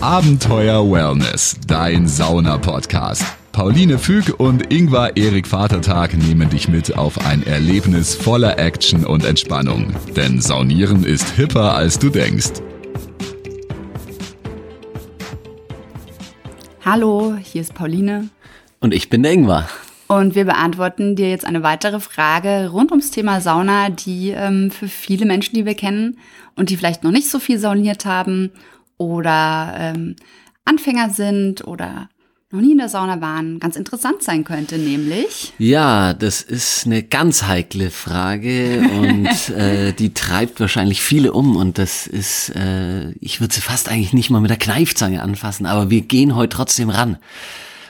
Abenteuer Wellness, dein Sauna-Podcast. Pauline Füg und Ingvar Erik Vatertag nehmen dich mit auf ein Erlebnis voller Action und Entspannung. Denn Saunieren ist hipper, als du denkst. Hallo, hier ist Pauline. Und ich bin der Ingvar. Und wir beantworten dir jetzt eine weitere Frage rund ums Thema Sauna, die ähm, für viele Menschen, die wir kennen und die vielleicht noch nicht so viel sauniert haben oder ähm, Anfänger sind oder noch nie in der Sauna waren, ganz interessant sein könnte, nämlich. Ja, das ist eine ganz heikle Frage und äh, die treibt wahrscheinlich viele um und das ist, äh, ich würde sie fast eigentlich nicht mal mit der Kneifzange anfassen, aber wir gehen heute trotzdem ran.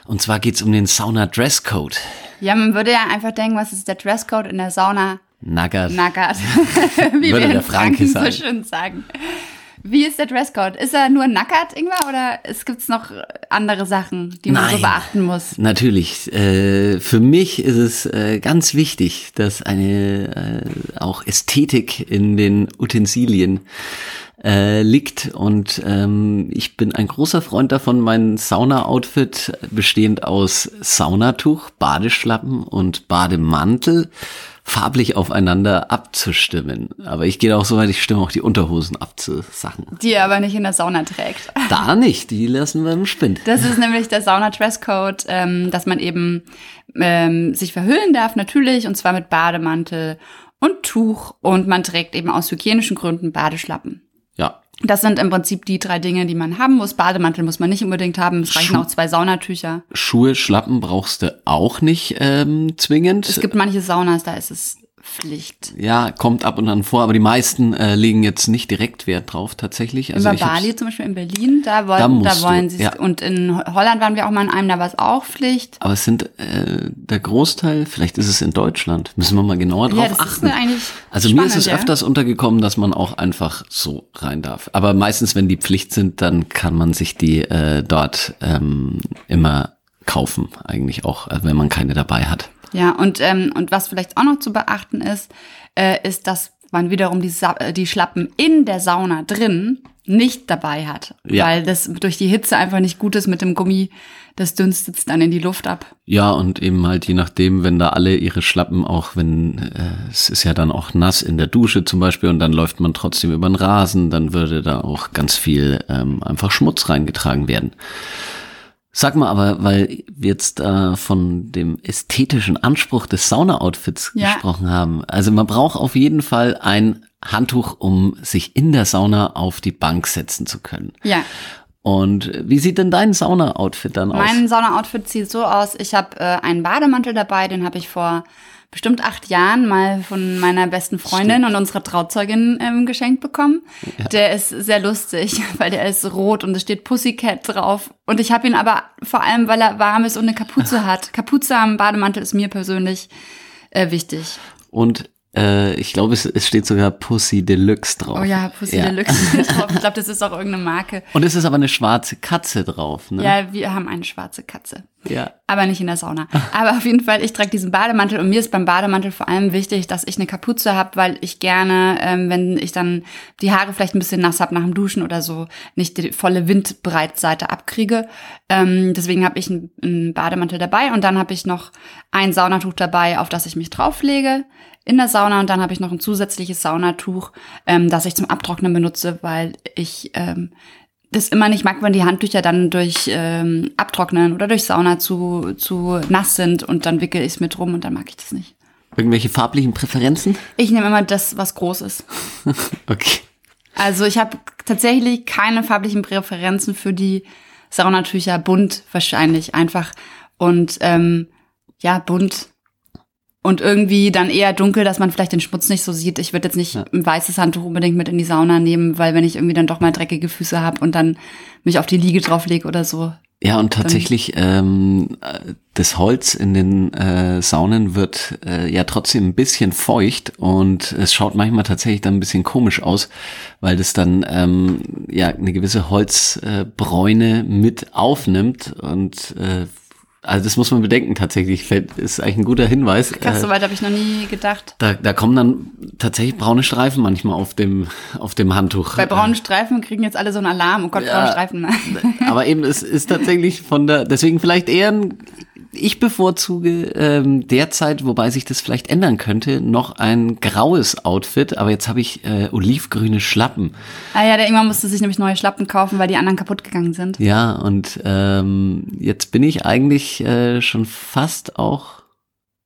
Und zwar geht's um den Sauna-Dresscode. Ja, man würde ja einfach denken, was ist der Dresscode in der Sauna? Nackert. Nackert. Wie Würde wir der in Franken Franke so schön sagen. Wie ist der Dresscode? Ist er nur nackert, Ingwer, oder es gibt's noch andere Sachen, die man so Nein. beachten muss? Natürlich. Äh, für mich ist es äh, ganz wichtig, dass eine äh, auch Ästhetik in den Utensilien äh, liegt. Und ähm, ich bin ein großer Freund davon, mein Sauna-Outfit bestehend aus Saunatuch, Badeschlappen und Bademantel farblich aufeinander abzustimmen. Aber ich gehe auch so weit, ich stimme auch die Unterhosen ab zu Sachen. Die er aber nicht in der Sauna trägt. Da nicht, die lassen wir im Spind. Das ist nämlich der Sauna-Dresscode, ähm, dass man eben ähm, sich verhüllen darf, natürlich, und zwar mit Bademantel und Tuch. Und man trägt eben aus hygienischen Gründen Badeschlappen. Das sind im Prinzip die drei Dinge, die man haben muss. Bademantel muss man nicht unbedingt haben. Es reichen Schuh- auch zwei Saunatücher. Schuhe, Schlappen brauchst du auch nicht ähm, zwingend. Es gibt manche Saunas, da ist es Pflicht. ja, kommt ab und an vor, aber die meisten äh, legen jetzt nicht direkt Wert drauf tatsächlich. Also Über Bali zum Beispiel in Berlin, da wollen, Da da, wollen sie ja. Und in Holland waren wir auch mal in einem, da war es auch Pflicht. aber es sind äh, der Großteil, vielleicht ist es in Deutschland, müssen wir mal genauer drauf ja, das achten. ist eigentlich also mir spannend, ist es ja. öfters untergekommen, dass man auch einfach so rein darf. Aber meistens, wenn die Pflicht sind, dann kann man sich die äh, dort ähm, immer kaufen, eigentlich auch, äh, wenn man keine dabei hat. Ja, und, ähm, und was vielleicht auch noch zu beachten ist, äh, ist, dass man wiederum die, Sa die Schlappen in der Sauna drin nicht dabei hat. Ja. Weil das durch die Hitze einfach nicht gut ist mit dem Gummi. Das dünstet dann in die Luft ab. Ja, und eben halt je nachdem, wenn da alle ihre Schlappen auch, wenn äh, es ist ja dann auch nass in der Dusche zum Beispiel und dann läuft man trotzdem über den Rasen, dann würde da auch ganz viel ähm, einfach Schmutz reingetragen werden. Sag mal aber, weil wir jetzt äh, von dem ästhetischen Anspruch des Sauna-Outfits Ja. gesprochen haben. Also man braucht auf jeden Fall ein Handtuch, um sich in der Sauna auf die Bank setzen zu können. Ja. Und wie sieht denn dein Sauna-Outfit dann aus? Mein Sauna-Outfit sieht so aus, ich habe äh, einen Bademantel dabei, den habe ich vor bestimmt acht Jahren mal von meiner besten Freundin und unserer Trauzeugin ähm, geschenkt bekommen. Der ist sehr lustig, weil der ist rot und es steht Pussycat drauf. Und ich habe ihn aber vor allem, weil er warm ist und eine Kapuze hat. Kapuze am Bademantel ist mir persönlich äh, wichtig. Und äh, ich glaube, es, es steht sogar Pussy Deluxe drauf. Oh ja, Pussy Ja. Deluxe steht drauf. Ich glaube, das ist auch irgendeine Marke. Und es ist aber eine schwarze Katze drauf, ne? Ja, wir haben eine schwarze Katze. ja. Aber nicht in der Sauna. Aber auf jeden Fall, ich trage diesen Bademantel und mir ist beim Bademantel vor allem wichtig, dass ich eine Kapuze habe, weil ich gerne, ähm, wenn ich dann die Haare vielleicht ein bisschen nass habe nach dem Duschen oder so, nicht die volle Windbreitseite abkriege. Ähm, deswegen habe ich einen, einen Bademantel dabei und dann habe ich noch ein Saunatuch dabei, auf das ich mich drauflege in der Sauna und dann habe ich noch ein zusätzliches Saunatuch, ähm, das ich zum Abtrocknen benutze, weil ich ähm, das immer nicht mag, wenn die Handtücher dann durch ähm, Abtrocknen oder durch Sauna zu, zu nass sind und dann wickel ich es mit rum und dann mag ich das nicht. Irgendwelche farblichen Präferenzen? Ich nehme immer das, was groß ist. Okay. Also ich habe tatsächlich keine farblichen Präferenzen für die Saunatücher. Bunt wahrscheinlich einfach. Und ähm, ja, bunt. Und irgendwie dann eher dunkel, dass man vielleicht den Schmutz nicht so sieht. Ich würde jetzt nicht Ja. ein weißes Handtuch unbedingt mit in die Sauna nehmen, weil wenn ich irgendwie dann doch mal dreckige Füße habe und dann mich auf die Liege drauflege oder so. Ja, und tatsächlich, ähm, äh, das Holz in den äh, Saunen wird äh, ja trotzdem ein bisschen feucht und es schaut manchmal tatsächlich dann ein bisschen komisch aus, weil das dann ähm, ja eine gewisse Holzbräune äh, mit aufnimmt und äh, Also das muss man bedenken tatsächlich. Ist eigentlich ein guter Hinweis. Krass, so weit habe ich noch nie gedacht. Da, da kommen dann tatsächlich braune Streifen manchmal auf dem, auf dem Handtuch. Bei braunen Streifen kriegen jetzt alle so einen Alarm. Oh Gott, Ja. braune Streifen. Aber eben, es ist tatsächlich von der, deswegen vielleicht eher ein, ich bevorzuge ähm, derzeit, wobei sich das vielleicht ändern könnte, noch ein graues Outfit, aber jetzt habe ich äh, olivgrüne Schlappen. ah ja, der Ingmar musste sich nämlich neue Schlappen kaufen, weil die anderen kaputt gegangen sind. Ja, und ähm, jetzt bin ich eigentlich äh, schon fast auch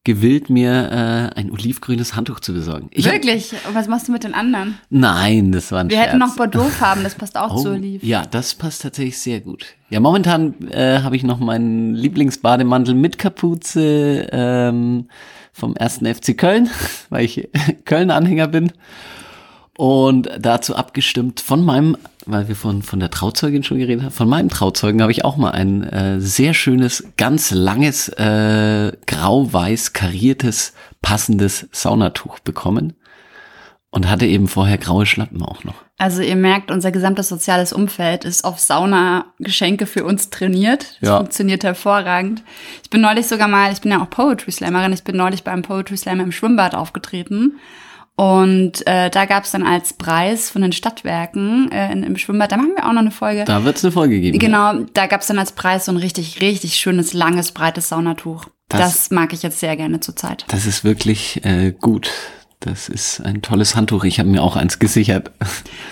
gewillt, mir äh, ein olivgrünes Handtuch zu besorgen. Ich hab- Wirklich? Und was machst du mit den anderen? Nein, das war ein Wir Scherz. hätten noch Bordeauxfarben, das passt auch zu Oh, Oliv. ja, das passt tatsächlich sehr gut. Ja, momentan äh, habe ich noch meinen Lieblingsbademantel mit Kapuze ähm, vom ersten FC Köln, weil ich Köln-Anhänger bin. Und dazu abgestimmt von meinem, weil wir von, von der Trauzeugin schon geredet haben, von meinem Trauzeugen habe ich auch mal ein äh, sehr schönes, ganz langes, äh, grau-weiß kariertes, passendes Saunatuch bekommen. Und hatte eben vorher graue Schlappen auch noch. Also ihr merkt, unser gesamtes soziales Umfeld ist auf Sauna-Geschenke für uns trainiert. Das Ja. funktioniert hervorragend. Ich bin neulich sogar mal, ich bin ja auch Poetry Slammerin, ich bin neulich beim Poetry Slam im Schwimmbad aufgetreten. Und äh, da gab es dann als Preis von den Stadtwerken äh, in, im Schwimmbad, da machen wir auch noch eine Folge. Da wird es eine Folge geben. Genau, da gab es dann als Preis so ein richtig, richtig schönes, langes, breites Saunatuch. Das- Das, mag ich jetzt sehr gerne zurzeit. Das ist wirklich äh, gut. Das ist ein tolles Handtuch. Ich habe mir auch eins gesichert.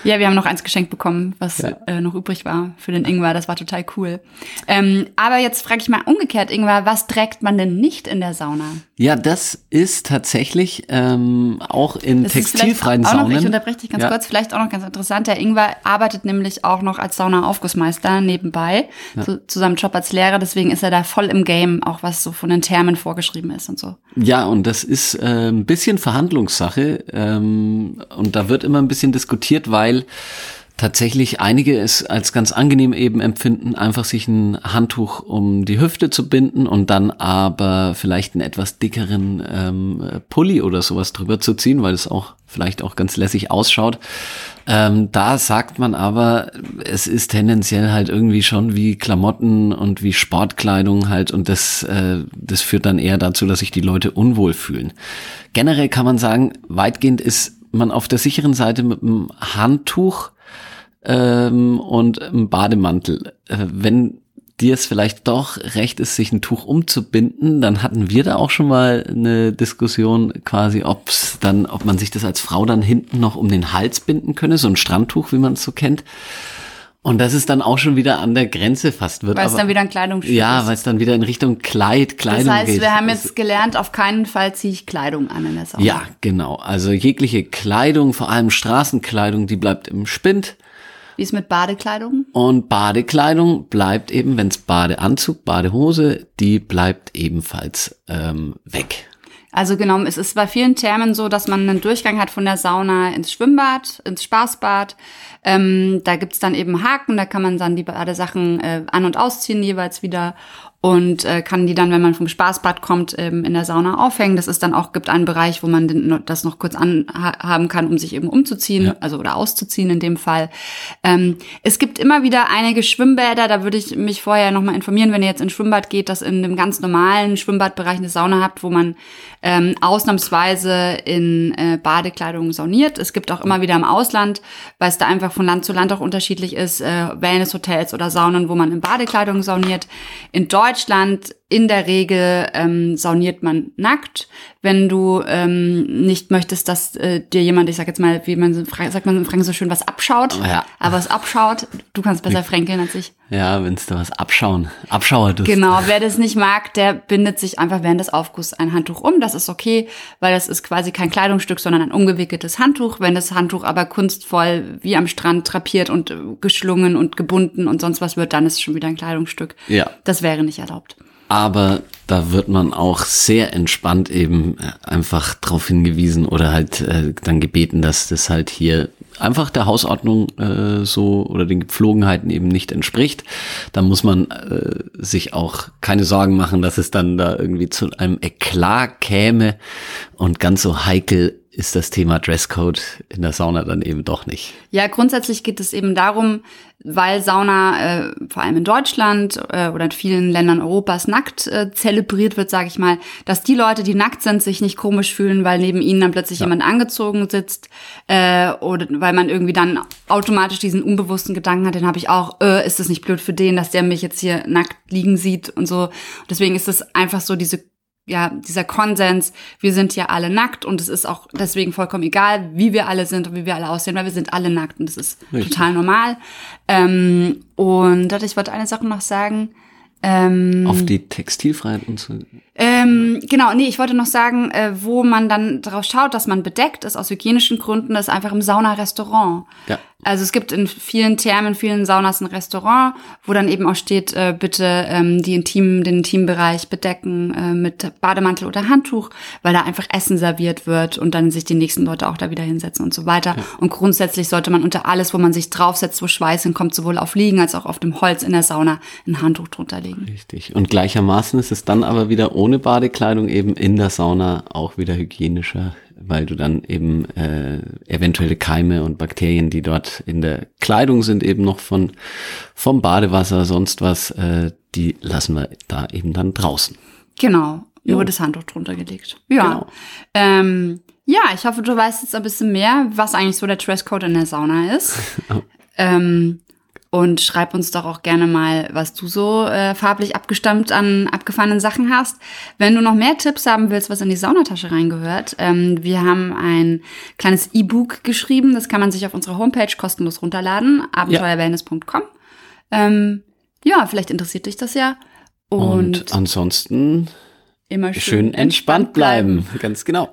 Ja, wir haben noch eins geschenkt bekommen, was Ja. äh, noch übrig war für den Ingwer. Das war total cool. Ähm, aber jetzt frage ich mal umgekehrt, Ingwer, was trägt man denn nicht in der Sauna? Ja, das ist tatsächlich ähm, auch in Das textilfreien auch noch, ich Saunen. unterbreche dich ganz Ja. kurz, vielleicht auch noch ganz interessant. Der Ingwer arbeitet nämlich auch noch als Sauna-Aufgussmeister nebenbei, zu, zu seinem Job als Lehrer. Deswegen ist er da voll im Game, auch was so von den Termen vorgeschrieben ist und so. Ja, und das ist äh, ein bisschen Verhandlungssache. Ähm, und da wird immer ein bisschen diskutiert, weil tatsächlich einige es als ganz angenehm eben empfinden, einfach sich ein Handtuch um die Hüfte zu binden und dann aber vielleicht einen etwas dickeren ähm, Pulli oder sowas drüber zu ziehen, weil es auch vielleicht auch ganz lässig ausschaut. Ähm, da sagt man aber, es ist tendenziell halt irgendwie schon wie Klamotten und wie Sportkleidung halt und das, äh, das führt dann eher dazu, dass sich die Leute unwohl fühlen. Generell kann man sagen, weitgehend ist man auf der sicheren Seite mit einem Handtuch ähm, und einem Bademantel. Äh, wenn dir es vielleicht doch recht ist, sich ein Tuch umzubinden, dann hatten wir da auch schon mal eine Diskussion quasi, ob's dann, ob man sich das als Frau dann hinten noch um den Hals binden könne, so ein Strandtuch, wie man es so kennt. Und das ist dann auch schon wieder an der Grenze fast wird. Weil es dann wieder ein Kleidungsstück ja, ist. weil es dann wieder in Richtung Kleid, Kleidung Das heißt, geht. wir haben jetzt gelernt, auf keinen Fall ziehe ich Kleidung an in der Sauna. ja, genau. Also jegliche Kleidung, vor allem Straßenkleidung, die bleibt im Spind. Wie ist mit Badekleidung? Und Badekleidung bleibt eben, wenn es Badeanzug, Badehose, die bleibt ebenfalls ähm, weg. Also genau, es ist bei vielen Thermen so, dass man einen Durchgang hat von der Sauna ins Schwimmbad, ins Spaßbad. Ähm, da gibt's dann eben Haken, da kann man dann die Badesachen äh, an- und ausziehen jeweils wieder und äh, kann die dann, wenn man vom Spaßbad kommt, ähm, in der Sauna aufhängen. Das ist dann auch, gibt einen Bereich, wo man den, das noch kurz anhaben kann, um sich eben umzuziehen, also oder auszuziehen in dem Fall. Ähm, es gibt immer wieder einige Schwimmbäder, da würde ich mich vorher nochmal informieren, wenn ihr jetzt ins Schwimmbad geht, dass in dem ganz normalen Schwimmbadbereich eine Sauna habt, wo man ähm, ausnahmsweise in äh, Badekleidung sauniert. Es gibt auch immer wieder im Ausland, weil es da einfach von Land zu Land auch unterschiedlich ist, äh, Wellnesshotels oder Saunen, wo man in Badekleidung sauniert. In Deutschland Deutschland in der Regel ähm, sauniert man nackt, wenn du ähm, nicht möchtest, dass äh, dir jemand, ich sag jetzt mal, wie man so- sagt man in Franken so schön, was abschaut. Ja. Aber es abschaut, du kannst besser fränkeln als ich. Ja, wenn es da was abschauen, Abschauer ist. Genau, wer das nicht mag, der bindet sich einfach während des Aufgusses ein Handtuch um. Das ist okay, weil das ist quasi kein Kleidungsstück, sondern ein umgewickeltes Handtuch. Wenn das Handtuch aber kunstvoll wie am Strand drapiert und äh, geschlungen und gebunden und sonst was wird, dann ist es schon wieder ein Kleidungsstück. Ja. Das wäre nicht erlaubt. Aber da wird man auch sehr entspannt eben äh, einfach drauf hingewiesen oder halt äh, dann gebeten, dass das halt hier einfach der Hausordnung äh, so oder den Gepflogenheiten eben nicht entspricht. Da muss man äh, sich auch keine Sorgen machen, dass es dann da irgendwie zu einem Eklat käme und ganz so heikel ist das Thema Dresscode in der Sauna dann eben doch nicht. Ja, grundsätzlich geht es eben darum, weil Sauna äh, vor allem in Deutschland äh, oder in vielen Ländern Europas nackt äh, zelebriert wird, sage ich mal, dass die Leute, die nackt sind, sich nicht komisch fühlen, weil neben ihnen dann plötzlich ja. jemand angezogen sitzt äh, oder weil man irgendwie dann automatisch diesen unbewussten Gedanken hat, den habe ich auch, äh, ist es nicht blöd für den, dass der mich jetzt hier nackt liegen sieht und so. deswegen ist es einfach so diese ja, dieser Konsens, wir sind ja alle nackt und es ist auch deswegen vollkommen egal, wie wir alle sind und wie wir alle aussehen, weil wir sind alle nackt und das ist Richtig. total normal. Ähm, und ich wollte eine Sache noch sagen. Ähm, Auf die Textilfreiheit und so. Ähm, genau, nee, ich wollte noch sagen, äh, wo man dann darauf schaut, dass man bedeckt ist aus hygienischen Gründen, ist einfach im Saunarestaurant. Ja. Also es gibt in vielen Thermen, vielen Saunas ein Restaurant, wo dann eben auch steht, äh, bitte ähm, die intimen, den Intimbereich bedecken äh, mit Bademantel oder Handtuch, weil da einfach Essen serviert wird und dann sich die nächsten Leute auch da wieder hinsetzen und so weiter. Ja. Und grundsätzlich sollte man unter alles, wo man sich draufsetzt, wo Schweiß hinkommt, sowohl auf Liegen als auch auf dem Holz in der Sauna, ein Handtuch drunter legen. Richtig. Und gleichermaßen ist es dann aber wieder ohne Badekleidung eben in der Sauna auch wieder hygienischer weil du dann eben äh, eventuelle Keime und Bakterien, die dort in der Kleidung sind, eben noch von vom Badewasser, sonst was, äh, die lassen wir da eben dann draußen. Genau, nur das Handtuch drunter gelegt. Ja. Genau. Ähm, ja, ich hoffe, du weißt jetzt ein bisschen mehr, was eigentlich so der Dresscode in der Sauna ist. ähm, und schreib uns doch auch gerne mal, was du so äh, farblich abgestammt an abgefahrenen Sachen hast. Wenn du noch mehr Tipps haben willst, was in die Saunatasche reingehört, ähm, wir haben ein kleines E-Book geschrieben. Das kann man sich auf unserer Homepage kostenlos runterladen, abenteuerwellness.com. Ähm, ja, vielleicht interessiert dich das ja. Und, Und ansonsten immer schön, schön entspannt bleiben. bleiben. Ganz genau.